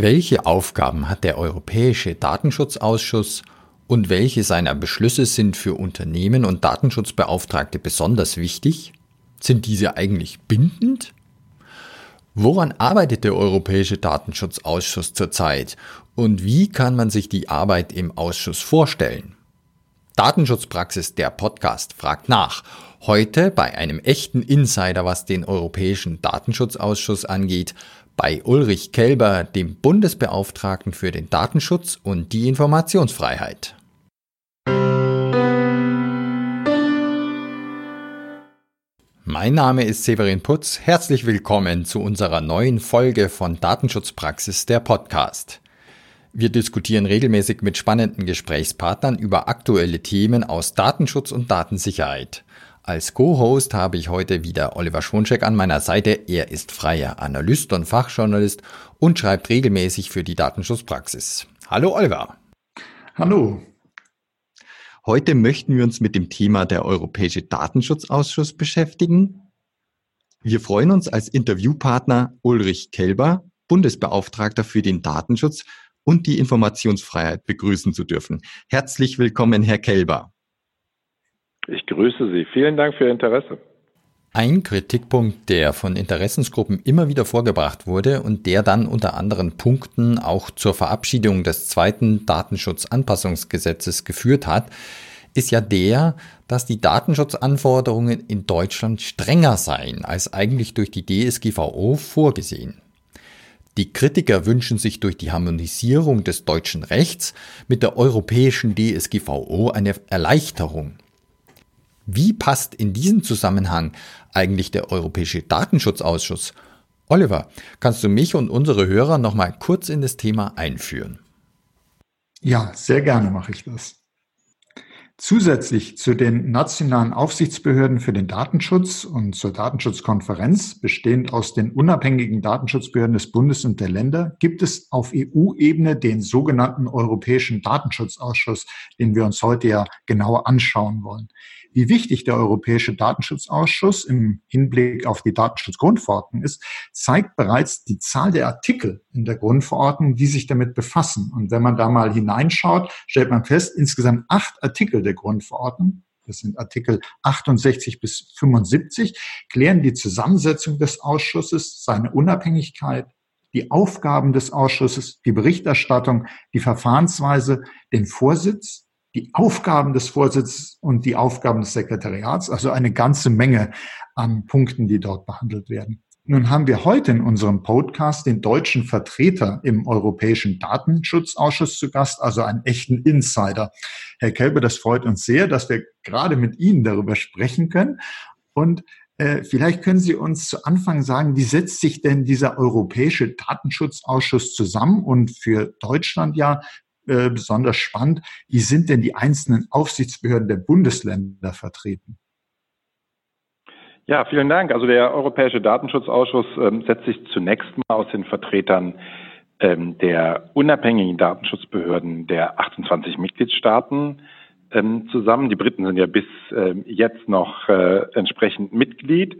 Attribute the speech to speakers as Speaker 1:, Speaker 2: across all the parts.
Speaker 1: Welche Aufgaben hat der Europäische Datenschutzausschuss und welche seiner Beschlüsse sind für Unternehmen und Datenschutzbeauftragte besonders wichtig? Sind diese eigentlich bindend? Woran arbeitet der Europäische Datenschutzausschuss zurzeit und wie kann man sich die Arbeit im Ausschuss vorstellen? Datenschutzpraxis der Podcast fragt nach. Heute bei einem echten Insider, was den Europäischen Datenschutzausschuss angeht, bei Ulrich Kelber, dem Bundesbeauftragten für den Datenschutz und die Informationsfreiheit. Mein Name ist Severin Putz. Herzlich willkommen zu unserer neuen Folge von Datenschutzpraxis der Podcast. Wir diskutieren regelmäßig mit spannenden Gesprächspartnern über aktuelle Themen aus Datenschutz und Datensicherheit. Als Co-Host habe ich heute wieder Oliver Schwunschek an meiner Seite. Er ist freier Analyst und Fachjournalist und schreibt regelmäßig für die Datenschutzpraxis. Hallo Oliver.
Speaker 2: Hallo.
Speaker 1: Heute möchten wir uns mit dem Thema der Europäische Datenschutzausschuss beschäftigen. Wir freuen uns als Interviewpartner Ulrich Kelber, Bundesbeauftragter für den Datenschutz und die Informationsfreiheit begrüßen zu dürfen. Herzlich willkommen, Herr Kelber.
Speaker 2: Ich grüße Sie. Vielen Dank für Ihr Interesse.
Speaker 1: Ein Kritikpunkt, der von Interessensgruppen immer wieder vorgebracht wurde und der dann unter anderen Punkten auch zur Verabschiedung des zweiten Datenschutzanpassungsgesetzes geführt hat, ist ja der, dass die Datenschutzanforderungen in Deutschland strenger seien als eigentlich durch die DSGVO vorgesehen. Die Kritiker wünschen sich durch die Harmonisierung des deutschen Rechts mit der europäischen DSGVO eine Erleichterung. Wie passt in diesen Zusammenhang eigentlich der Europäische Datenschutzausschuss? Oliver, kannst du mich und unsere Hörer noch mal kurz in das Thema einführen?
Speaker 2: Ja, sehr gerne mache ich das. Zusätzlich zu den nationalen Aufsichtsbehörden für den Datenschutz und zur Datenschutzkonferenz, bestehend aus den unabhängigen Datenschutzbehörden des Bundes und der Länder, gibt es auf EU-Ebene den sogenannten Europäischen Datenschutzausschuss, den wir uns heute ja genauer anschauen wollen. Wie wichtig der Europäische Datenschutzausschuss im Hinblick auf die Datenschutzgrundverordnung ist, zeigt bereits die Zahl der Artikel in der Grundverordnung, die sich damit befassen. Und wenn man da mal hineinschaut, stellt man fest, insgesamt acht Artikel der Grundverordnung das sind Artikel 68 bis 75, klären die Zusammensetzung des Ausschusses, seine Unabhängigkeit, die Aufgaben des Ausschusses, die Berichterstattung, die Verfahrensweise, den Vorsitz, die Aufgaben des Vorsitzes und die Aufgaben des Sekretariats, also eine ganze Menge an Punkten, die dort behandelt werden. Nun haben wir heute in unserem Podcast den deutschen Vertreter im Europäischen Datenschutzausschuss zu Gast, also einen echten Insider. Herr Kelbe, das freut uns sehr, dass wir gerade mit Ihnen darüber sprechen können. Und äh, vielleicht können Sie uns zu Anfang sagen, wie setzt sich denn dieser Europäische Datenschutzausschuss zusammen und für Deutschland ja äh, besonders spannend. Wie sind denn die einzelnen Aufsichtsbehörden der Bundesländer vertreten?
Speaker 3: Ja, vielen Dank. Also der Europäische Datenschutzausschuss ähm, setzt sich zunächst mal aus den Vertretern ähm, der unabhängigen Datenschutzbehörden der 28 Mitgliedstaaten ähm, zusammen. Die Briten sind ja bis ähm, jetzt noch äh, entsprechend Mitglied.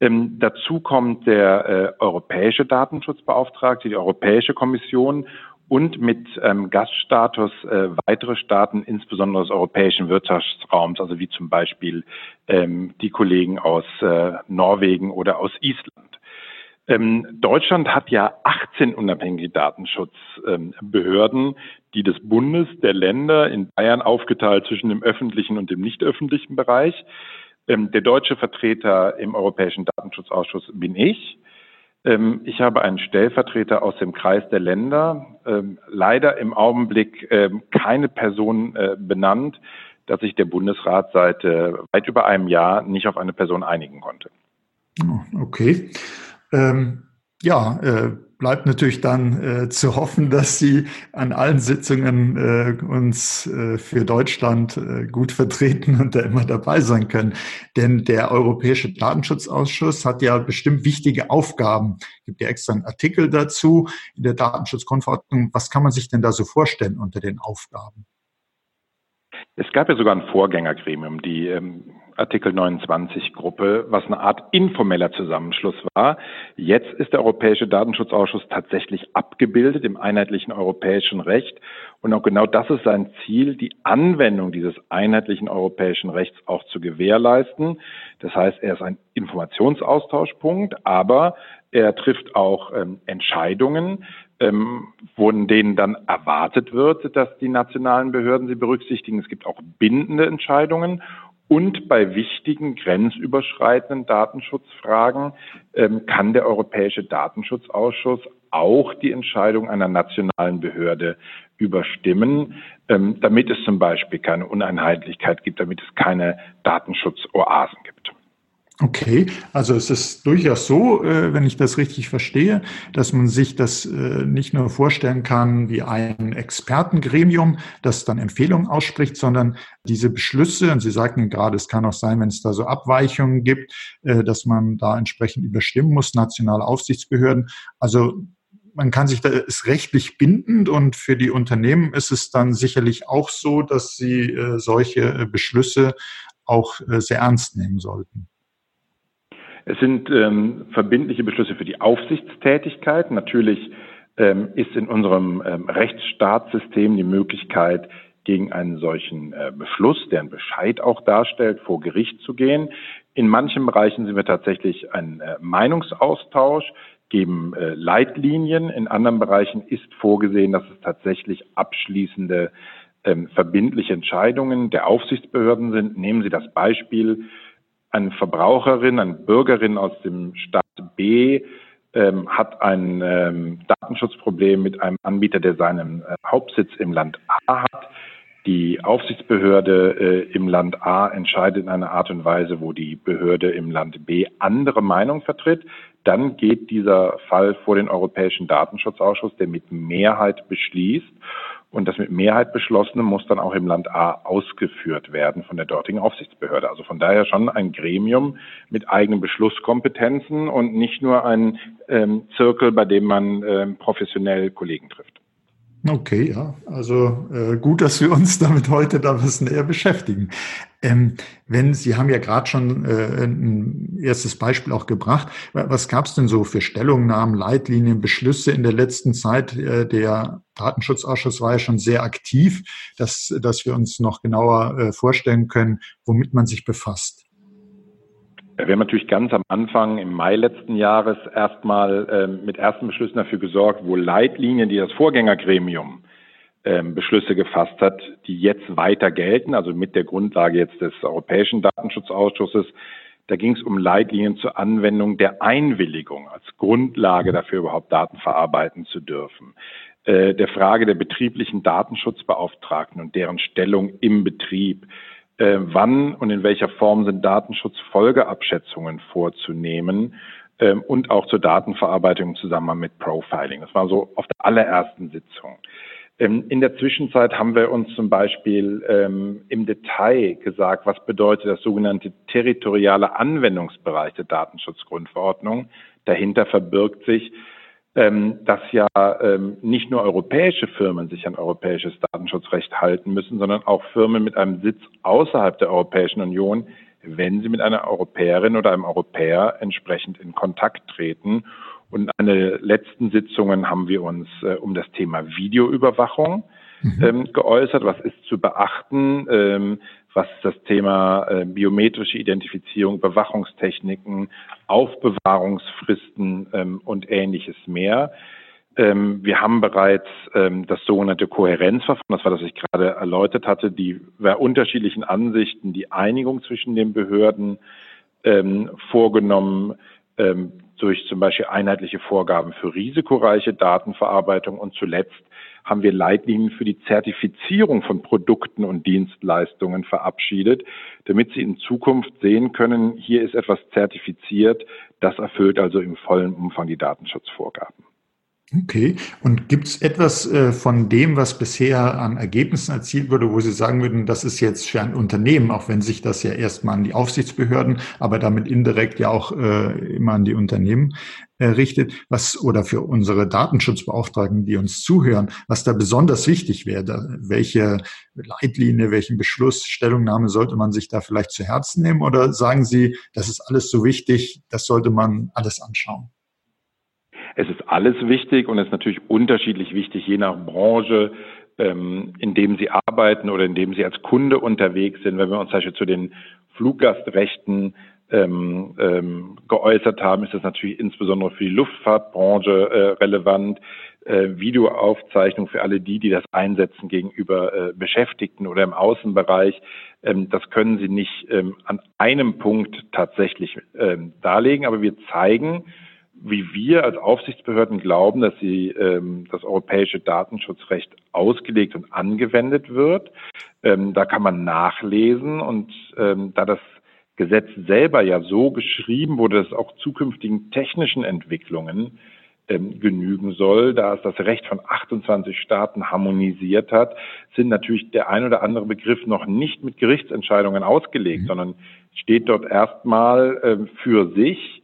Speaker 3: Ähm, dazu kommt der äh, europäische Datenschutzbeauftragte, die Europäische Kommission und mit ähm, Gaststatus äh, weitere Staaten, insbesondere des europäischen Wirtschaftsraums, also wie zum Beispiel ähm, die Kollegen aus äh, Norwegen oder aus Island. Ähm, Deutschland hat ja 18 unabhängige Datenschutzbehörden, ähm, die des Bundes, der Länder in Bayern aufgeteilt zwischen dem öffentlichen und dem nicht öffentlichen Bereich. Ähm, der deutsche Vertreter im Europäischen Datenschutzausschuss bin ich. Ähm, ich habe einen Stellvertreter aus dem Kreis der Länder, ähm, leider im Augenblick ähm, keine Person äh, benannt, dass sich der Bundesrat seit weit über einem Jahr nicht auf eine Person einigen konnte.
Speaker 2: Oh, okay. Ähm, ja, äh, bleibt natürlich dann äh, zu hoffen, dass Sie an allen Sitzungen äh, uns äh, für Deutschland äh, gut vertreten und da immer dabei sein können. Denn der Europäische Datenschutzausschuss hat ja bestimmt wichtige Aufgaben. Es gibt ja extra einen Artikel dazu in der Datenschutzgrundverordnung. Was kann man sich denn da so vorstellen unter den Aufgaben?
Speaker 3: Es gab ja sogar ein Vorgängergremium, die ähm, Artikel 29 Gruppe, was eine Art informeller Zusammenschluss war. Jetzt ist der Europäische Datenschutzausschuss tatsächlich abgebildet im einheitlichen europäischen Recht. Und auch genau das ist sein Ziel, die Anwendung dieses einheitlichen europäischen Rechts auch zu gewährleisten. Das heißt, er ist ein Informationsaustauschpunkt, aber er trifft auch ähm, Entscheidungen, ähm, von denen dann erwartet wird, dass die nationalen Behörden sie berücksichtigen. Es gibt auch bindende Entscheidungen und bei wichtigen grenzüberschreitenden Datenschutzfragen ähm, kann der Europäische Datenschutzausschuss auch die Entscheidung einer nationalen Behörde überstimmen, ähm, damit es zum Beispiel keine Uneinheitlichkeit gibt, damit es keine Datenschutzoasen gibt.
Speaker 2: Okay, also es ist durchaus so, äh, wenn ich das richtig verstehe, dass man sich das äh, nicht nur vorstellen kann wie ein Expertengremium, das dann Empfehlungen ausspricht, sondern diese Beschlüsse, und Sie sagten gerade, es kann auch sein, wenn es da so Abweichungen gibt, äh, dass man da entsprechend überstimmen muss, nationale Aufsichtsbehörden. Also man kann sich da, ist rechtlich bindend und für die Unternehmen ist es dann sicherlich auch so, dass sie solche Beschlüsse auch sehr ernst nehmen sollten.
Speaker 3: Es sind ähm, verbindliche Beschlüsse für die Aufsichtstätigkeit. Natürlich ähm, ist in unserem ähm, Rechtsstaatssystem die Möglichkeit, gegen einen solchen äh, Beschluss, der einen Bescheid auch darstellt, vor Gericht zu gehen. In manchen Bereichen sind wir tatsächlich ein äh, Meinungsaustausch, geben äh, Leitlinien. In anderen Bereichen ist vorgesehen, dass es tatsächlich abschließende ähm, verbindliche Entscheidungen der Aufsichtsbehörden sind. Nehmen Sie das Beispiel eine Verbraucherin, eine Bürgerin aus dem Staat B ähm, hat ein ähm, Datenschutzproblem mit einem Anbieter, der seinen äh, Hauptsitz im Land A hat. Die Aufsichtsbehörde äh, im Land A entscheidet in einer Art und Weise, wo die Behörde im Land B andere Meinung vertritt. Dann geht dieser Fall vor den Europäischen Datenschutzausschuss, der mit Mehrheit beschließt. Und das mit Mehrheit beschlossene muss dann auch im Land A ausgeführt werden von der dortigen Aufsichtsbehörde. Also von daher schon ein Gremium mit eigenen Beschlusskompetenzen und nicht nur ein ähm, Zirkel, bei dem man ähm, professionell Kollegen trifft.
Speaker 2: Okay, ja, also äh, gut, dass wir uns damit heute da was näher beschäftigen. Ähm, wenn Sie haben ja gerade schon äh, ein erstes Beispiel auch gebracht. Was gab es denn so für Stellungnahmen, Leitlinien, Beschlüsse in der letzten Zeit? Äh, der Datenschutzausschuss war ja schon sehr aktiv, dass, dass wir uns noch genauer äh, vorstellen können, womit man sich befasst.
Speaker 3: Wir haben natürlich ganz am Anfang im Mai letzten Jahres erstmal ähm, mit ersten Beschlüssen dafür gesorgt, wo Leitlinien, die das Vorgängergremium ähm, Beschlüsse gefasst hat, die jetzt weiter gelten, also mit der Grundlage jetzt des Europäischen Datenschutzausschusses. Da ging es um Leitlinien zur Anwendung der Einwilligung als Grundlage dafür, überhaupt Daten verarbeiten zu dürfen. Äh, der Frage der betrieblichen Datenschutzbeauftragten und deren Stellung im Betrieb äh, wann und in welcher Form sind Datenschutzfolgeabschätzungen vorzunehmen ähm, und auch zur Datenverarbeitung im Zusammenhang mit Profiling. Das war so auf der allerersten Sitzung. Ähm, in der Zwischenzeit haben wir uns zum Beispiel ähm, im Detail gesagt, was bedeutet das sogenannte territoriale Anwendungsbereich der Datenschutzgrundverordnung. Dahinter verbirgt sich ähm, dass ja ähm, nicht nur europäische Firmen sich an europäisches Datenschutzrecht halten müssen, sondern auch Firmen mit einem Sitz außerhalb der Europäischen Union, wenn sie mit einer Europäerin oder einem Europäer entsprechend in Kontakt treten. Und in einer letzten Sitzungen haben wir uns äh, um das Thema Videoüberwachung mhm. ähm, geäußert. Was ist zu beachten? Ähm, was das Thema äh, biometrische Identifizierung, Bewachungstechniken, Aufbewahrungsfristen ähm, und ähnliches mehr. Ähm, wir haben bereits ähm, das sogenannte Kohärenzverfahren, das war das, was ich gerade erläutert hatte, die bei unterschiedlichen Ansichten die Einigung zwischen den Behörden ähm, vorgenommen ähm, durch zum Beispiel einheitliche Vorgaben für risikoreiche Datenverarbeitung und zuletzt haben wir Leitlinien für die Zertifizierung von Produkten und Dienstleistungen verabschiedet, damit Sie in Zukunft sehen können, hier ist etwas zertifiziert, das erfüllt also im vollen Umfang die Datenschutzvorgaben.
Speaker 2: Okay. Und gibt es etwas äh, von dem, was bisher an Ergebnissen erzielt wurde, wo Sie sagen würden, das ist jetzt für ein Unternehmen, auch wenn sich das ja erstmal an die Aufsichtsbehörden, aber damit indirekt ja auch äh, immer an die Unternehmen äh, richtet, was oder für unsere Datenschutzbeauftragten, die uns zuhören, was da besonders wichtig wäre, welche Leitlinie, welchen Beschluss, Stellungnahme sollte man sich da vielleicht zu Herzen nehmen oder sagen Sie, das ist alles so wichtig, das sollte man alles anschauen?
Speaker 3: Es ist alles wichtig und es ist natürlich unterschiedlich wichtig, je nach Branche, ähm, in dem Sie arbeiten oder in dem Sie als Kunde unterwegs sind. Wenn wir uns zum Beispiel zu den Fluggastrechten ähm, ähm, geäußert haben, ist das natürlich insbesondere für die Luftfahrtbranche äh, relevant. Äh, Videoaufzeichnung für alle die, die das einsetzen gegenüber äh, Beschäftigten oder im Außenbereich. Ähm, das können Sie nicht ähm, an einem Punkt tatsächlich ähm, darlegen, aber wir zeigen, wie wir als Aufsichtsbehörden glauben, dass sie, ähm, das europäische Datenschutzrecht ausgelegt und angewendet wird. Ähm, da kann man nachlesen und ähm, da das Gesetz selber ja so geschrieben wurde, dass auch zukünftigen technischen Entwicklungen ähm, genügen soll, da es das Recht von 28 Staaten harmonisiert hat, sind natürlich der ein oder andere Begriff noch nicht mit Gerichtsentscheidungen ausgelegt, mhm. sondern steht dort erstmal ähm, für sich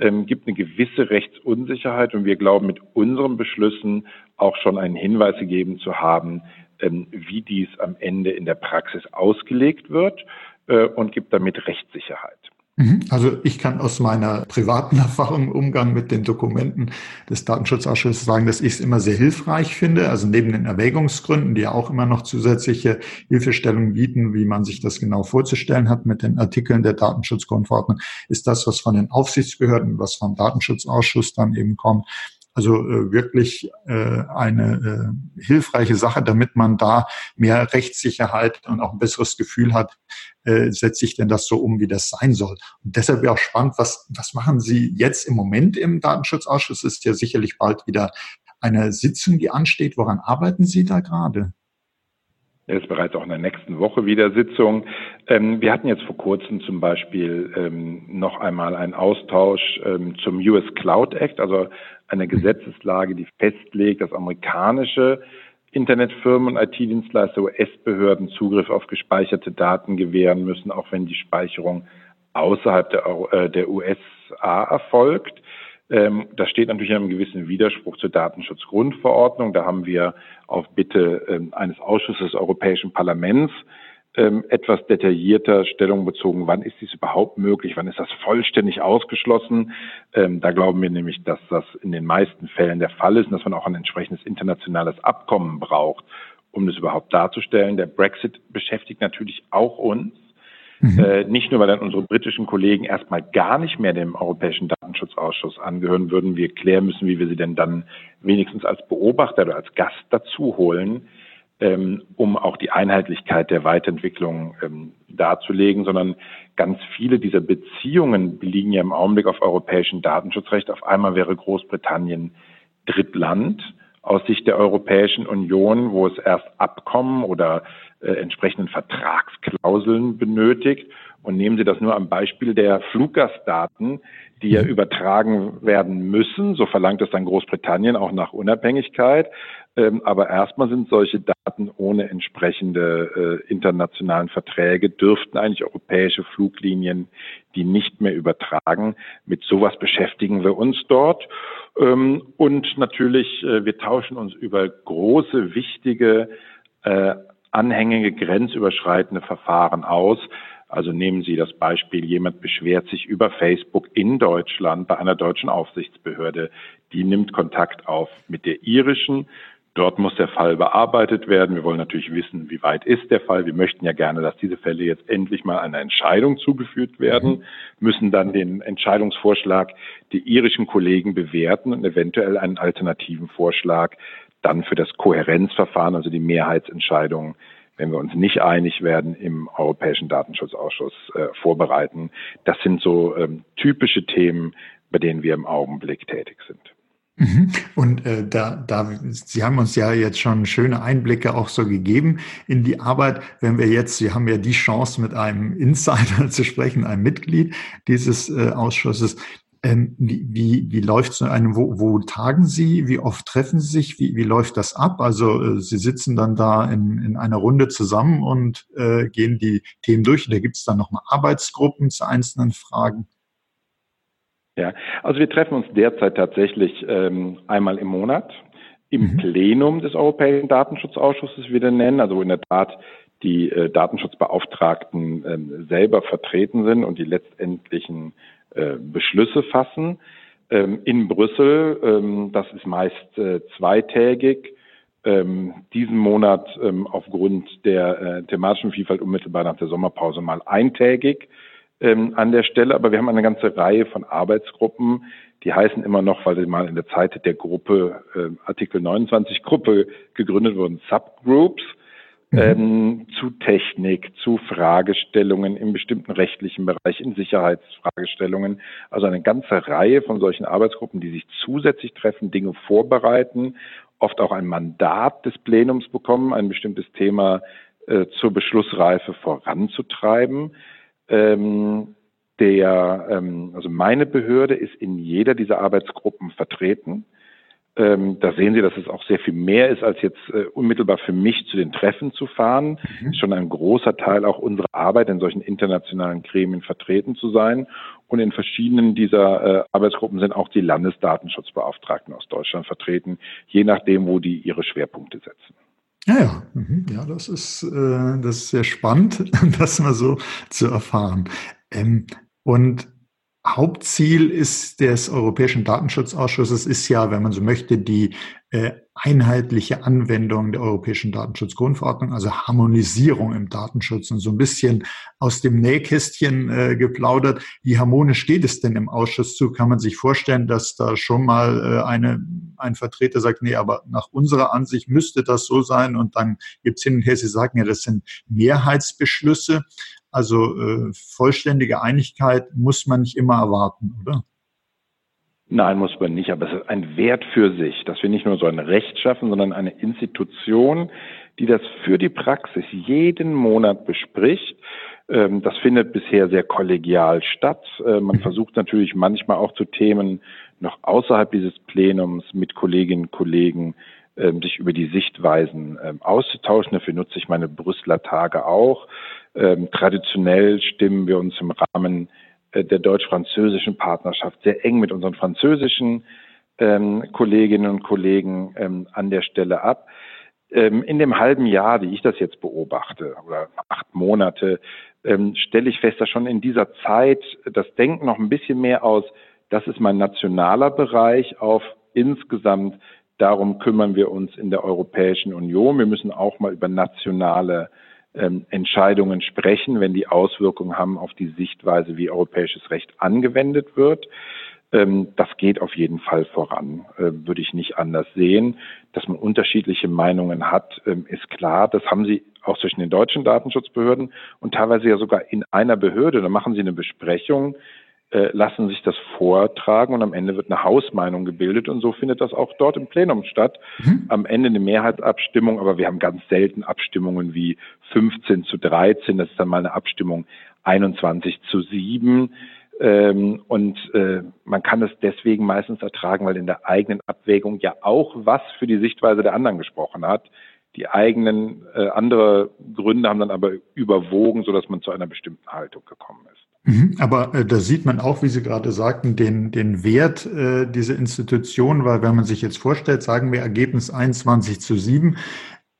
Speaker 3: ähm, gibt eine gewisse Rechtsunsicherheit und wir glauben mit unseren Beschlüssen auch schon einen Hinweis gegeben zu haben, ähm, wie dies am Ende in der Praxis ausgelegt wird äh, und gibt damit Rechtssicherheit.
Speaker 2: Mhm. Also ich kann aus meiner privaten Erfahrung im Umgang mit den Dokumenten des Datenschutzausschusses sagen, dass ich es immer sehr hilfreich finde. Also neben den Erwägungsgründen, die ja auch immer noch zusätzliche Hilfestellungen bieten, wie man sich das genau vorzustellen hat mit den Artikeln der Datenschutzgrundverordnung, ist das, was von den Aufsichtsbehörden, was vom Datenschutzausschuss dann eben kommt, also äh, wirklich äh, eine äh, hilfreiche Sache, damit man da mehr Rechtssicherheit und auch ein besseres Gefühl hat, äh, setze ich denn das so um, wie das sein soll. Und deshalb wäre auch spannend, was, was machen Sie jetzt im Moment im Datenschutzausschuss? Es ist ja sicherlich bald wieder eine Sitzung, die ansteht. Woran arbeiten Sie da gerade?
Speaker 3: Es ist bereits auch in der nächsten Woche wieder Sitzung. Ähm, wir hatten jetzt vor kurzem zum Beispiel ähm, noch einmal einen Austausch ähm, zum US Cloud Act, also eine Gesetzeslage, die festlegt, dass amerikanische Internetfirmen und IT-Dienstleister US-Behörden Zugriff auf gespeicherte Daten gewähren müssen, auch wenn die Speicherung außerhalb der, äh, der USA erfolgt. Ähm, das steht natürlich in einem gewissen Widerspruch zur Datenschutzgrundverordnung. Da haben wir auf Bitte ähm, eines Ausschusses des Europäischen Parlaments ähm, etwas detaillierter Stellung bezogen, wann ist dies überhaupt möglich, wann ist das vollständig ausgeschlossen. Ähm, da glauben wir nämlich, dass das in den meisten Fällen der Fall ist und dass man auch ein entsprechendes internationales Abkommen braucht, um das überhaupt darzustellen. Der Brexit beschäftigt natürlich auch uns. Mhm. Äh, nicht nur, weil dann unsere britischen Kollegen erstmal gar nicht mehr dem Europäischen Datenschutzausschuss angehören würden. Wir klären müssen, wie wir sie denn dann wenigstens als Beobachter oder als Gast dazu holen um auch die Einheitlichkeit der Weiterentwicklung ähm, darzulegen, sondern ganz viele dieser Beziehungen liegen ja im Augenblick auf europäischem Datenschutzrecht. Auf einmal wäre Großbritannien Drittland aus Sicht der Europäischen Union, wo es erst Abkommen oder äh, entsprechenden Vertragsklauseln benötigt. Und nehmen Sie das nur am Beispiel der Fluggastdaten, die ja mhm. übertragen werden müssen. So verlangt es dann Großbritannien auch nach Unabhängigkeit. Ähm, aber erstmal sind solche Daten ohne entsprechende äh, internationalen Verträge, dürften eigentlich europäische Fluglinien die nicht mehr übertragen. Mit sowas beschäftigen wir uns dort. Ähm, und natürlich, äh, wir tauschen uns über große, wichtige, äh, anhängige, grenzüberschreitende Verfahren aus. Also nehmen Sie das Beispiel, jemand beschwert sich über Facebook in Deutschland bei einer deutschen Aufsichtsbehörde. Die nimmt Kontakt auf mit der irischen. Dort muss der Fall bearbeitet werden. Wir wollen natürlich wissen, wie weit ist der Fall. Wir möchten ja gerne, dass diese Fälle jetzt endlich mal einer Entscheidung zugeführt werden, mhm. müssen dann den Entscheidungsvorschlag der irischen Kollegen bewerten und eventuell einen alternativen Vorschlag dann für das Kohärenzverfahren, also die Mehrheitsentscheidung, wenn wir uns nicht einig werden, im Europäischen Datenschutzausschuss äh, vorbereiten. Das sind so ähm, typische Themen, bei denen wir im Augenblick tätig sind.
Speaker 2: Mhm. Und äh, da, da, Sie haben uns ja jetzt schon schöne Einblicke auch so gegeben in die Arbeit. Wenn wir jetzt, Sie haben ja die Chance, mit einem Insider zu sprechen, einem Mitglied dieses äh, Ausschusses. Ähm, wie, wie, wie läuft so eine, wo, wo tagen Sie, wie oft treffen Sie sich, wie, wie läuft das ab? Also äh, Sie sitzen dann da in, in einer Runde zusammen und äh, gehen die Themen durch. Da gibt es dann nochmal Arbeitsgruppen zu einzelnen Fragen.
Speaker 3: Ja, also wir treffen uns derzeit tatsächlich ähm, einmal im Monat im mhm. Plenum des Europäischen Datenschutzausschusses, wie wir den nennen, also wo in der Tat die äh, Datenschutzbeauftragten ähm, selber vertreten sind und die letztendlichen äh, Beschlüsse fassen. Ähm, in Brüssel, ähm, das ist meist äh, zweitägig, ähm, diesen Monat aufgrund der äh, thematischen Vielfalt unmittelbar nach der Sommerpause mal eintägig an der Stelle. Aber wir haben eine ganze Reihe von Arbeitsgruppen, die heißen immer noch, weil sie mal in der Zeit der Gruppe, Artikel 29 Gruppe gegründet wurden, Subgroups. Mhm. Ähm, zu Technik, zu Fragestellungen im bestimmten rechtlichen Bereich, in Sicherheitsfragestellungen. Also eine ganze Reihe von solchen Arbeitsgruppen, die sich zusätzlich treffen, Dinge vorbereiten, oft auch ein Mandat des Plenums bekommen, ein bestimmtes Thema äh, zur Beschlussreife voranzutreiben. Ähm, der, ähm, also meine Behörde ist in jeder dieser Arbeitsgruppen vertreten. Ähm, da sehen Sie, dass es auch sehr viel mehr ist, als jetzt äh, unmittelbar für mich zu den Treffen zu fahren. Mhm. Ist schon ein großer Teil auch unserer Arbeit, in solchen internationalen Gremien vertreten zu sein. Und in verschiedenen dieser äh, Arbeitsgruppen sind auch die Landesdatenschutzbeauftragten aus Deutschland vertreten, je nachdem, wo die ihre Schwerpunkte setzen.
Speaker 2: Ja, ja, mhm. ja, das ist, äh, das ist sehr spannend, das mal so zu erfahren. Ähm, und Hauptziel ist des Europäischen Datenschutzausschusses ist ja, wenn man so möchte, die äh, einheitliche Anwendung der Europäischen Datenschutzgrundverordnung, also Harmonisierung im Datenschutz und so ein bisschen aus dem Nähkästchen äh, geplaudert. Wie harmonisch geht es denn im Ausschuss zu? Kann man sich vorstellen, dass da schon mal äh, eine, ein Vertreter sagt, nee, aber nach unserer Ansicht müsste das so sein und dann gibt's hin und her, Sie sagen ja, das sind Mehrheitsbeschlüsse. Also äh, vollständige Einigkeit muss man nicht immer erwarten, oder?
Speaker 3: Nein, muss man nicht, aber es ist ein Wert für sich, dass wir nicht nur so ein Recht schaffen, sondern eine Institution, die das für die Praxis jeden Monat bespricht. Ähm, das findet bisher sehr kollegial statt. Äh, man mhm. versucht natürlich manchmal auch zu Themen noch außerhalb dieses Plenums mit Kolleginnen und Kollegen sich über die Sichtweisen ähm, auszutauschen. Dafür nutze ich meine Brüsseler Tage auch. Ähm, traditionell stimmen wir uns im Rahmen äh, der deutsch-französischen Partnerschaft sehr eng mit unseren französischen ähm, Kolleginnen und Kollegen ähm, an der Stelle ab. Ähm, in dem halben Jahr, wie ich das jetzt beobachte, oder acht Monate, ähm, stelle ich fest, dass schon in dieser Zeit das Denken noch ein bisschen mehr aus, das ist mein nationaler Bereich, auf insgesamt darum kümmern wir uns in der Europäischen Union. Wir müssen auch mal über nationale ähm, Entscheidungen sprechen, wenn die Auswirkungen haben auf die Sichtweise, wie europäisches Recht angewendet wird. Ähm, das geht auf jeden Fall voran, äh, würde ich nicht anders sehen. Dass man unterschiedliche Meinungen hat, ähm, ist klar. Das haben Sie auch zwischen den deutschen Datenschutzbehörden und teilweise ja sogar in einer Behörde. Da machen Sie eine Besprechung äh, lassen sich das vortragen und am Ende wird eine Hausmeinung gebildet und so findet das auch dort im Plenum statt. Mhm. Am Ende eine Mehrheitsabstimmung, aber wir haben ganz selten Abstimmungen wie 15 zu 13, das ist dann mal eine Abstimmung 21 zu 7. Ähm, und äh, man kann es deswegen meistens ertragen, weil in der eigenen Abwägung ja auch was für die Sichtweise der anderen gesprochen hat. Die eigenen äh, andere Gründe haben dann aber überwogen, sodass man zu einer bestimmten Haltung gekommen ist.
Speaker 2: Mhm, aber äh, da sieht man auch, wie Sie gerade sagten, den, den Wert äh, dieser Institution, weil wenn man sich jetzt vorstellt, sagen wir Ergebnis 21 zu 7,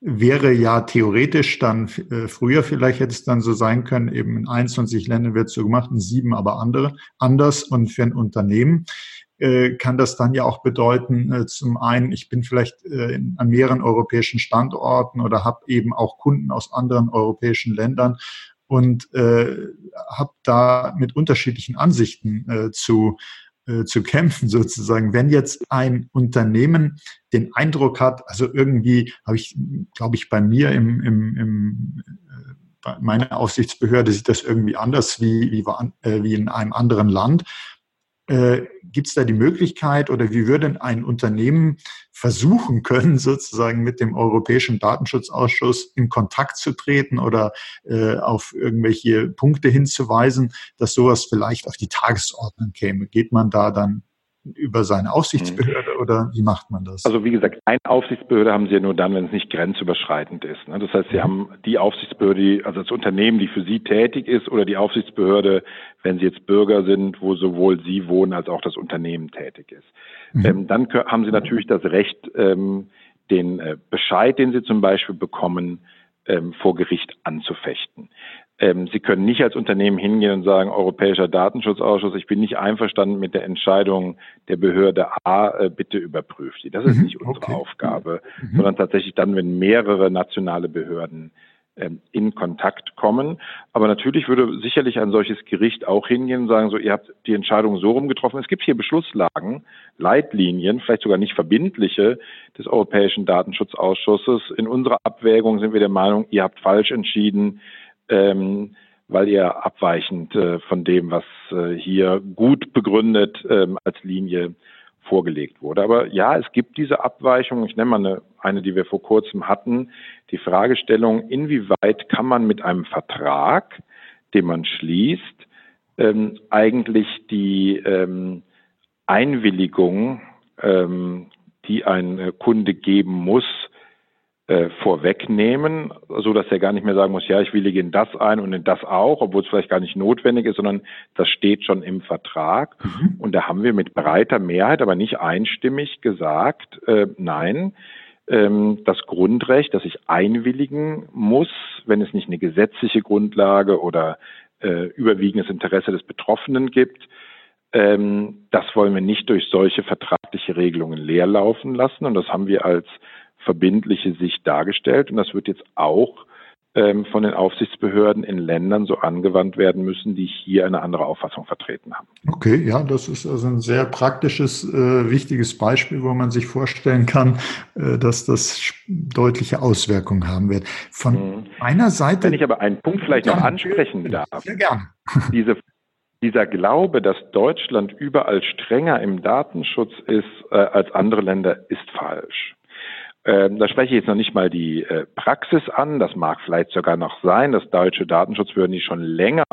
Speaker 2: wäre ja theoretisch dann äh, früher vielleicht hätte es dann so sein können, eben in 21 Ländern wird so gemacht, in sieben aber andere anders und für ein Unternehmen. Äh, kann das dann ja auch bedeuten, äh, zum einen, ich bin vielleicht äh, in, an mehreren europäischen Standorten oder habe eben auch Kunden aus anderen europäischen Ländern und äh, habe da mit unterschiedlichen Ansichten äh, zu äh, zu kämpfen sozusagen. Wenn jetzt ein Unternehmen den Eindruck hat, also irgendwie habe ich, glaube ich, bei mir im, im, im äh, bei meiner Aufsichtsbehörde sieht das irgendwie anders wie, wie, äh, wie in einem anderen Land. Äh, Gibt es da die Möglichkeit oder wie würde ein Unternehmen versuchen können, sozusagen mit dem Europäischen Datenschutzausschuss in Kontakt zu treten oder äh, auf irgendwelche Punkte hinzuweisen, dass sowas vielleicht auf die Tagesordnung käme? Geht man da dann über seine Aufsichtsbehörde mhm. oder wie macht man das?
Speaker 3: Also wie gesagt, eine Aufsichtsbehörde haben Sie ja nur dann, wenn es nicht grenzüberschreitend ist. Ne? Das heißt, Sie mhm. haben die Aufsichtsbehörde, also das Unternehmen, die für Sie tätig ist, oder die Aufsichtsbehörde, wenn Sie jetzt Bürger sind, wo sowohl Sie wohnen als auch das Unternehmen tätig ist. Mhm. Ähm, dann haben Sie natürlich das Recht, ähm, den äh, Bescheid, den Sie zum Beispiel bekommen, ähm, vor Gericht anzufechten. Ähm, Sie können nicht als Unternehmen hingehen und sagen, Europäischer Datenschutzausschuss, ich bin nicht einverstanden mit der Entscheidung der Behörde A, äh, bitte überprüft die. Das ist mhm, nicht unsere okay. Aufgabe, mhm. sondern tatsächlich dann, wenn mehrere nationale Behörden ähm, in Kontakt kommen. Aber natürlich würde sicherlich ein solches Gericht auch hingehen und sagen, so, ihr habt die Entscheidung so rum getroffen. Es gibt hier Beschlusslagen, Leitlinien, vielleicht sogar nicht verbindliche des Europäischen Datenschutzausschusses. In unserer Abwägung sind wir der Meinung, ihr habt falsch entschieden ähm, weil ihr abweichend äh, von dem, was äh, hier gut begründet ähm, als Linie vorgelegt wurde. Aber ja, es gibt diese Abweichung. Ich nenne mal eine, eine, die wir vor kurzem hatten. Die Fragestellung, inwieweit kann man mit einem Vertrag, den man schließt, ähm, eigentlich die ähm, Einwilligung, ähm, die ein Kunde geben muss, vorwegnehmen, so dass er gar nicht mehr sagen muss, ja, ich willige in das ein und in das auch, obwohl es vielleicht gar nicht notwendig ist, sondern das steht schon im Vertrag. Mhm. Und da haben wir mit breiter Mehrheit, aber nicht einstimmig gesagt, äh, nein, ähm, das Grundrecht, das ich einwilligen muss, wenn es nicht eine gesetzliche Grundlage oder äh, überwiegendes Interesse des Betroffenen gibt, ähm, das wollen wir nicht durch solche vertragliche Regelungen leerlaufen lassen. Und das haben wir als verbindliche Sicht dargestellt. Und das wird jetzt auch ähm, von den Aufsichtsbehörden in Ländern so angewandt werden müssen, die hier eine andere Auffassung vertreten haben.
Speaker 2: Okay, ja, das ist also ein sehr praktisches, äh, wichtiges Beispiel, wo man sich vorstellen kann, äh, dass das deutliche Auswirkungen haben wird. Von mhm. meiner Seite.
Speaker 3: Wenn ich aber einen Punkt vielleicht noch ansprechen darf. Sehr gerne. Diese dieser Glaube, dass Deutschland überall strenger im Datenschutz ist äh, als andere Länder, ist falsch. Ähm, da spreche ich jetzt noch nicht mal die äh, Praxis an. Das mag vielleicht sogar noch sein, dass deutsche Datenschutzbehörden, die schon länger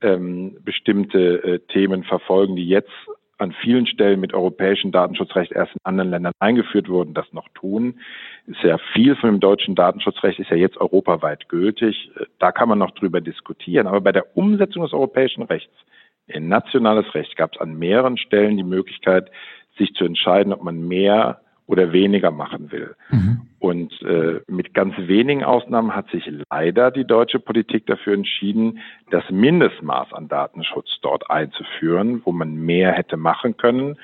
Speaker 3: ähm, bestimmte äh, Themen verfolgen, die jetzt an vielen Stellen mit europäischem Datenschutzrecht erst in anderen Ländern eingeführt wurden, das noch tun. Ist ja viel von dem deutschen Datenschutzrecht ist ja jetzt europaweit gültig. Äh, da kann man noch drüber diskutieren. Aber bei der Umsetzung des europäischen Rechts in nationales Recht gab es an mehreren Stellen die Möglichkeit, sich zu entscheiden, ob man mehr oder weniger machen will. Mhm. Und äh, mit ganz wenigen Ausnahmen hat sich leider die deutsche Politik dafür entschieden, das Mindestmaß an Datenschutz dort einzuführen, wo man mehr hätte machen können.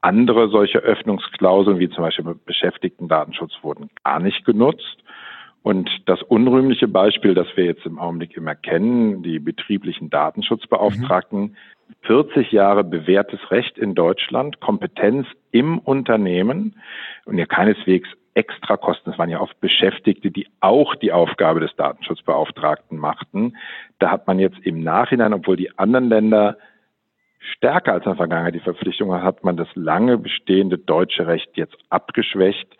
Speaker 3: Andere solche Öffnungsklauseln, wie zum Beispiel Beschäftigten-Datenschutz, wurden gar nicht genutzt. Und das unrühmliche Beispiel, das wir jetzt im Augenblick immer kennen, die betrieblichen Datenschutzbeauftragten, mhm. 40 Jahre bewährtes Recht in Deutschland, Kompetenz im Unternehmen und ja keineswegs Extrakosten. Es waren ja oft Beschäftigte, die auch die Aufgabe des Datenschutzbeauftragten machten. Da hat man jetzt im Nachhinein, obwohl die anderen Länder stärker als in der Vergangenheit die Verpflichtung hat man das lange bestehende deutsche Recht jetzt abgeschwächt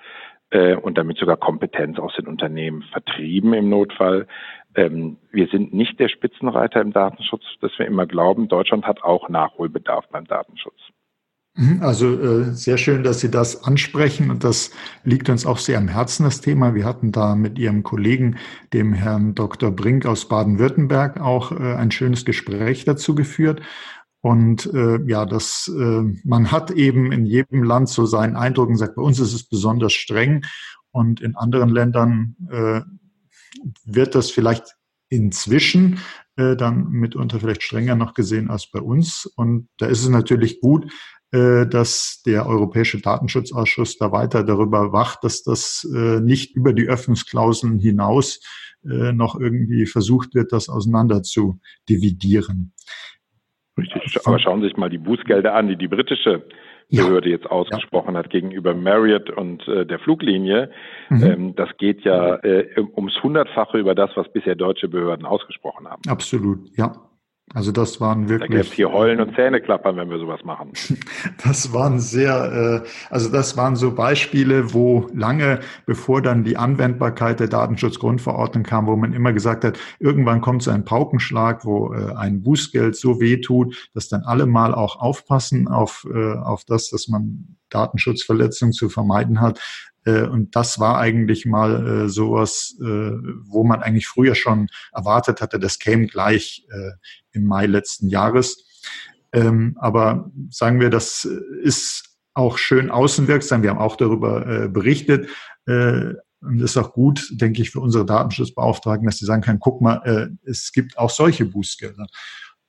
Speaker 3: äh, und damit sogar Kompetenz aus den Unternehmen vertrieben im Notfall. Ähm, wir sind nicht der Spitzenreiter im Datenschutz, dass wir immer glauben, Deutschland hat auch Nachholbedarf beim Datenschutz.
Speaker 2: Mhm, also äh, sehr schön, dass Sie das ansprechen und das liegt uns auch sehr am Herzen, das Thema. Wir hatten da mit Ihrem Kollegen, dem Herrn Dr. Brink aus Baden-Württemberg, auch äh, ein schönes Gespräch dazu geführt. Und äh, ja, das, äh, man hat eben in jedem Land so seinen Eindruck und sagt, bei uns ist es besonders streng und in anderen Ländern äh, wird das vielleicht inzwischen äh, dann mitunter vielleicht strenger noch gesehen als bei uns. Und da ist es natürlich gut, äh, dass der Europäische Datenschutzausschuss da weiter darüber wacht, dass das äh, nicht über die Öffnungsklauseln hinaus äh, noch irgendwie versucht wird, das auseinander zu dividieren.
Speaker 3: Richtig. Aber schauen Sie sich mal die Bußgelder an, die die britische Behörde ja. jetzt ausgesprochen ja. hat gegenüber Marriott und äh, der Fluglinie. Mhm. Ähm, das geht ja äh, ums Hundertfache über das, was bisher deutsche Behörden ausgesprochen haben.
Speaker 2: Absolut, ja. Also das waren wirklich. Da
Speaker 3: hier Heulen und Zähne klappern, wenn wir sowas machen.
Speaker 2: Das waren sehr, äh, also das waren so Beispiele, wo lange bevor dann die Anwendbarkeit der Datenschutzgrundverordnung kam, wo man immer gesagt hat, irgendwann kommt so ein Paukenschlag, wo äh, ein Bußgeld so weh tut, dass dann alle mal auch aufpassen auf, äh, auf das, dass man Datenschutzverletzungen zu vermeiden hat. Äh, und das war eigentlich mal äh, sowas, äh, wo man eigentlich früher schon erwartet hatte, das käme gleich im Mai letzten Jahres. Ähm, aber sagen wir, das ist auch schön außenwirksam. Wir haben auch darüber berichtet. Und ist auch gut, denke ich, für unsere Datenschutzbeauftragten, dass sie sagen können, guck mal, es gibt auch solche Bußgelder.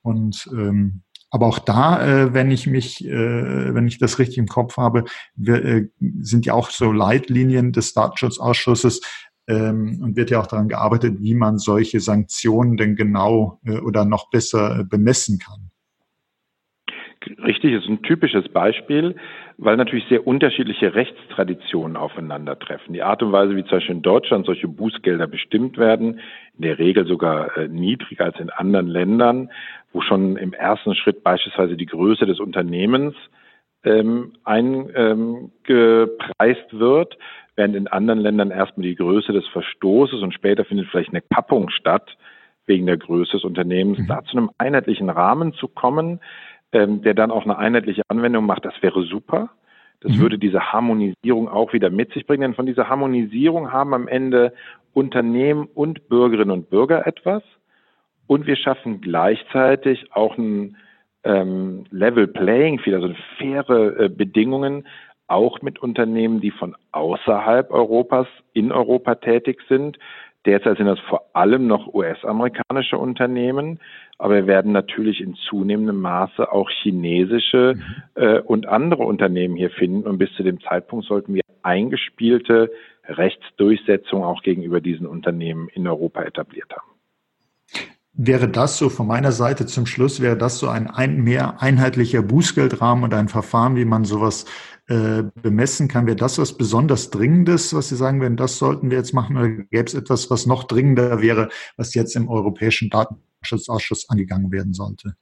Speaker 2: Und ähm, aber auch da, äh, wenn ich mich, äh, wenn ich das richtig im Kopf habe, wir, äh, sind ja auch so Leitlinien des Datenschutzausschusses ähm, und wird ja auch daran gearbeitet, wie man solche Sanktionen denn genau äh, oder noch besser äh, bemessen kann.
Speaker 3: Richtig, ist ein typisches Beispiel, weil natürlich sehr unterschiedliche Rechtstraditionen aufeinandertreffen. Die Art und Weise, wie zum Beispiel in Deutschland solche Bußgelder bestimmt werden, in der Regel sogar äh, niedriger als in anderen Ländern, wo schon im ersten Schritt beispielsweise die Größe des Unternehmens ähm, eingepreist ähm, wird, während in anderen Ländern erstmal die Größe des Verstoßes und später findet vielleicht eine Kappung statt wegen der Größe des Unternehmens, mhm. da zu einem einheitlichen Rahmen zu kommen, ähm, der dann auch eine einheitliche Anwendung macht, das wäre super. Das mhm. würde diese Harmonisierung auch wieder mit sich bringen, denn von dieser Harmonisierung haben am Ende Unternehmen und Bürgerinnen und Bürger etwas. Und wir schaffen gleichzeitig auch ein ähm, Level Playing Field, also faire äh, Bedingungen, auch mit Unternehmen, die von außerhalb Europas in Europa tätig sind. Derzeit sind das vor allem noch US-amerikanische Unternehmen, aber wir werden natürlich in zunehmendem Maße auch chinesische mhm. äh, und andere Unternehmen hier finden. Und bis zu dem Zeitpunkt sollten wir eingespielte Rechtsdurchsetzung auch gegenüber diesen Unternehmen in Europa etabliert haben.
Speaker 2: Wäre das so von meiner Seite zum Schluss, wäre das so ein, ein mehr einheitlicher Bußgeldrahmen und ein Verfahren, wie man sowas äh, bemessen kann? Wäre das was besonders Dringendes, was Sie sagen würden, das sollten wir jetzt machen? Oder gäbe es etwas, was noch dringender wäre, was jetzt im Europäischen Daten Datenschutzausschuss angegangen werden sollte?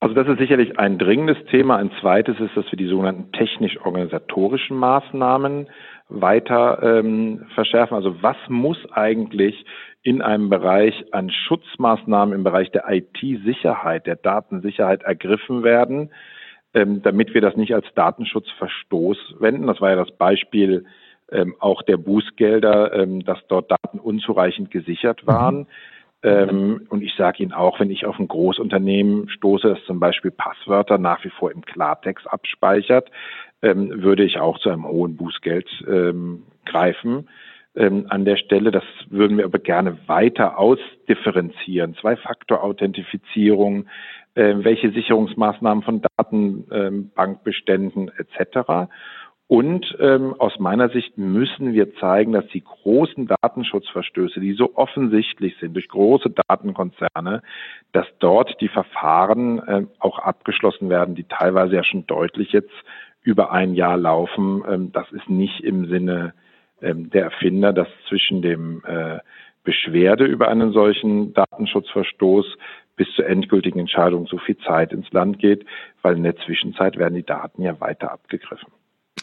Speaker 3: Also das ist sicherlich ein dringendes Thema. Ein zweites ist, dass wir die sogenannten technisch-organisatorischen Maßnahmen weiter ähm, verschärfen. Also was muss eigentlich in einem Bereich an Schutzmaßnahmen im Bereich der IT-Sicherheit, der Datensicherheit ergriffen werden, ähm, damit wir das nicht als Datenschutzverstoß wenden. Das war ja das Beispiel ähm, auch der Bußgelder, ähm, dass dort Daten unzureichend gesichert waren. Mhm. Ähm, und ich sage Ihnen auch, wenn ich auf ein Großunternehmen stoße, das zum Beispiel Passwörter nach wie vor im Klartext abspeichert, ähm, würde ich auch zu einem hohen Bußgeld ähm, greifen. Ähm, an der Stelle, das würden wir aber gerne weiter ausdifferenzieren. Zwei-Faktor-Authentifizierung, welche Sicherungsmaßnahmen von Datenbankbeständen etc. Und ähm, aus meiner Sicht müssen wir zeigen, dass die großen Datenschutzverstöße, die so offensichtlich sind durch große Datenkonzerne, dass dort die Verfahren äh, auch abgeschlossen werden, die teilweise ja schon deutlich jetzt über ein Jahr laufen. Ähm, das ist nicht im Sinne ähm, der Erfinder, dass zwischen dem äh, Beschwerde über einen solchen Datenschutzverstoß bis zur endgültigen Entscheidung so viel Zeit ins Land geht, weil in der Zwischenzeit werden die Daten ja weiter abgegriffen.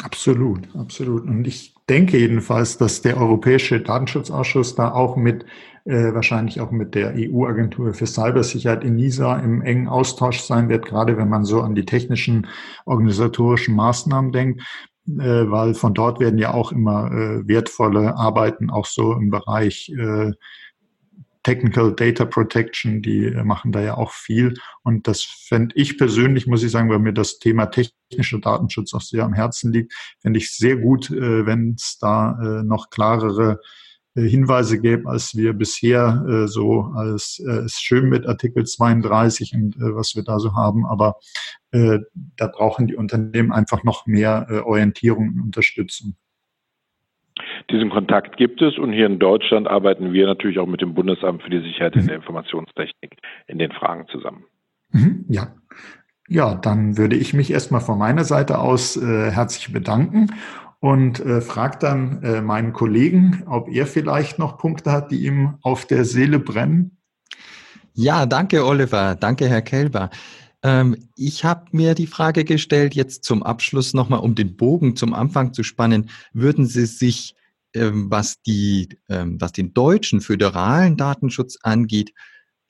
Speaker 2: Absolut, absolut. Und ich denke jedenfalls, dass der Europäische Datenschutzausschuss da auch mit, äh, wahrscheinlich auch mit der EU-Agentur für Cybersicherheit in NISA im engen Austausch sein wird, gerade wenn man so an die technischen organisatorischen Maßnahmen denkt, äh, weil von dort werden ja auch immer äh, wertvolle Arbeiten auch so im Bereich äh, Technical Data Protection, die machen da ja auch viel. Und das fände ich persönlich, muss ich sagen, weil mir das Thema technischer Datenschutz auch sehr am Herzen liegt, fände ich sehr gut, äh, wenn es da äh, noch klarere äh, Hinweise gäbe, als wir bisher so als äh, ist schön mit Artikel 32 und was wir da so haben, aber da brauchen die Unternehmen einfach noch mehr Orientierung und Unterstützung.
Speaker 3: Diesen Kontakt gibt es und hier in Deutschland arbeiten wir natürlich auch mit dem Bundesamt für die Sicherheit in der mhm. Informationstechnik in den Fragen zusammen.
Speaker 2: Mhm, ja. Ja, dann würde ich mich erstmal von meiner Seite aus äh, herzlich bedanken und äh, frage dann äh, meinen Kollegen, ob er vielleicht noch Punkte hat, die ihm auf der Seele brennen.
Speaker 1: Ja, danke Oliver, danke Herr Kelber. Ähm, ich habe mir die Frage gestellt, jetzt zum Abschluss nochmal, um den Bogen zum Anfang zu spannen, würden Sie sich, was, die, ähm, was den deutschen föderalen Datenschutz angeht,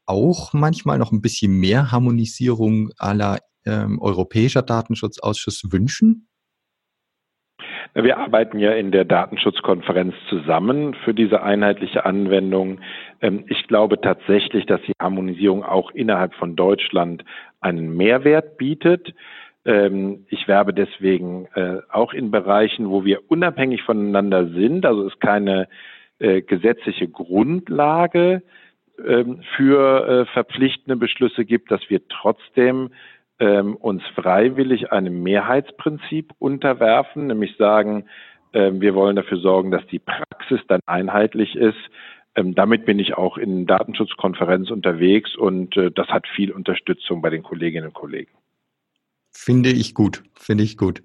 Speaker 1: auch manchmal noch ein bisschen mehr Harmonisierung aller ähm, Europäischer Datenschutzausschuss wünschen?
Speaker 3: Wir arbeiten ja in der Datenschutzkonferenz zusammen für diese einheitliche Anwendung. Ähm, ich glaube tatsächlich, dass die Harmonisierung auch innerhalb von Deutschland einen Mehrwert bietet. Ähm, ich werbe deswegen äh, auch in Bereichen, wo wir unabhängig voneinander sind, also es keine äh, gesetzliche Grundlage ähm, für äh, verpflichtende Beschlüsse gibt, dass wir trotzdem ähm, uns freiwillig einem Mehrheitsprinzip unterwerfen, nämlich sagen, wir wollen dafür sorgen, dass die Praxis dann einheitlich ist. Damit bin ich auch in Datenschutzkonferenz unterwegs und das hat viel Unterstützung bei den Kolleginnen und Kollegen.
Speaker 1: Finde ich gut, finde ich gut.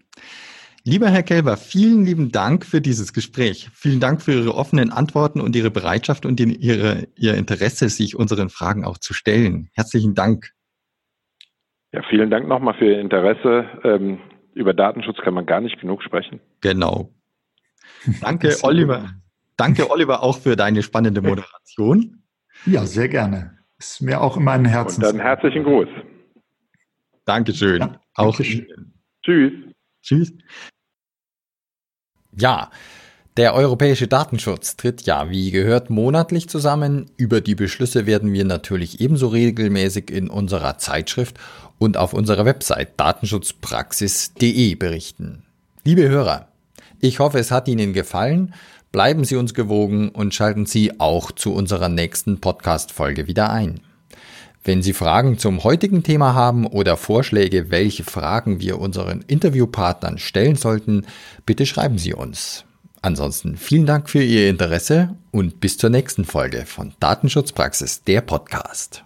Speaker 1: Lieber Herr Kelber, vielen lieben Dank für dieses Gespräch. Vielen Dank für Ihre offenen Antworten und Ihre Bereitschaft und Ihre, Ihr Interesse, sich unseren Fragen auch zu stellen. Herzlichen Dank.
Speaker 3: Ja, vielen Dank nochmal für Ihr Interesse. Ähm, über Datenschutz kann man gar nicht genug sprechen.
Speaker 1: Genau. Danke, Oliver. Danke, Oliver, auch für deine spannende Moderation.
Speaker 2: Ja, sehr gerne. Ist mir auch immer ein Herzen.
Speaker 3: Und dann herzlichen Gruß.
Speaker 1: Dankeschön. Ja, auch.
Speaker 3: Tschüss.
Speaker 1: Tschüss. Ja, der europäische Datenschutz tritt ja, wie gehört, monatlich zusammen. Über die Beschlüsse werden wir natürlich ebenso regelmäßig in unserer Zeitschrift und auf unserer Website datenschutzpraxis.de berichten. Liebe Hörer, ich hoffe, es hat Ihnen gefallen. Bleiben Sie uns gewogen und schalten Sie auch zu unserer nächsten Podcast-Folge wieder ein. Wenn Sie Fragen zum heutigen Thema haben oder Vorschläge, welche Fragen wir unseren Interviewpartnern stellen sollten, bitte schreiben Sie uns. Ansonsten vielen Dank für Ihr Interesse und bis zur nächsten Folge von Datenschutzpraxis, der Podcast.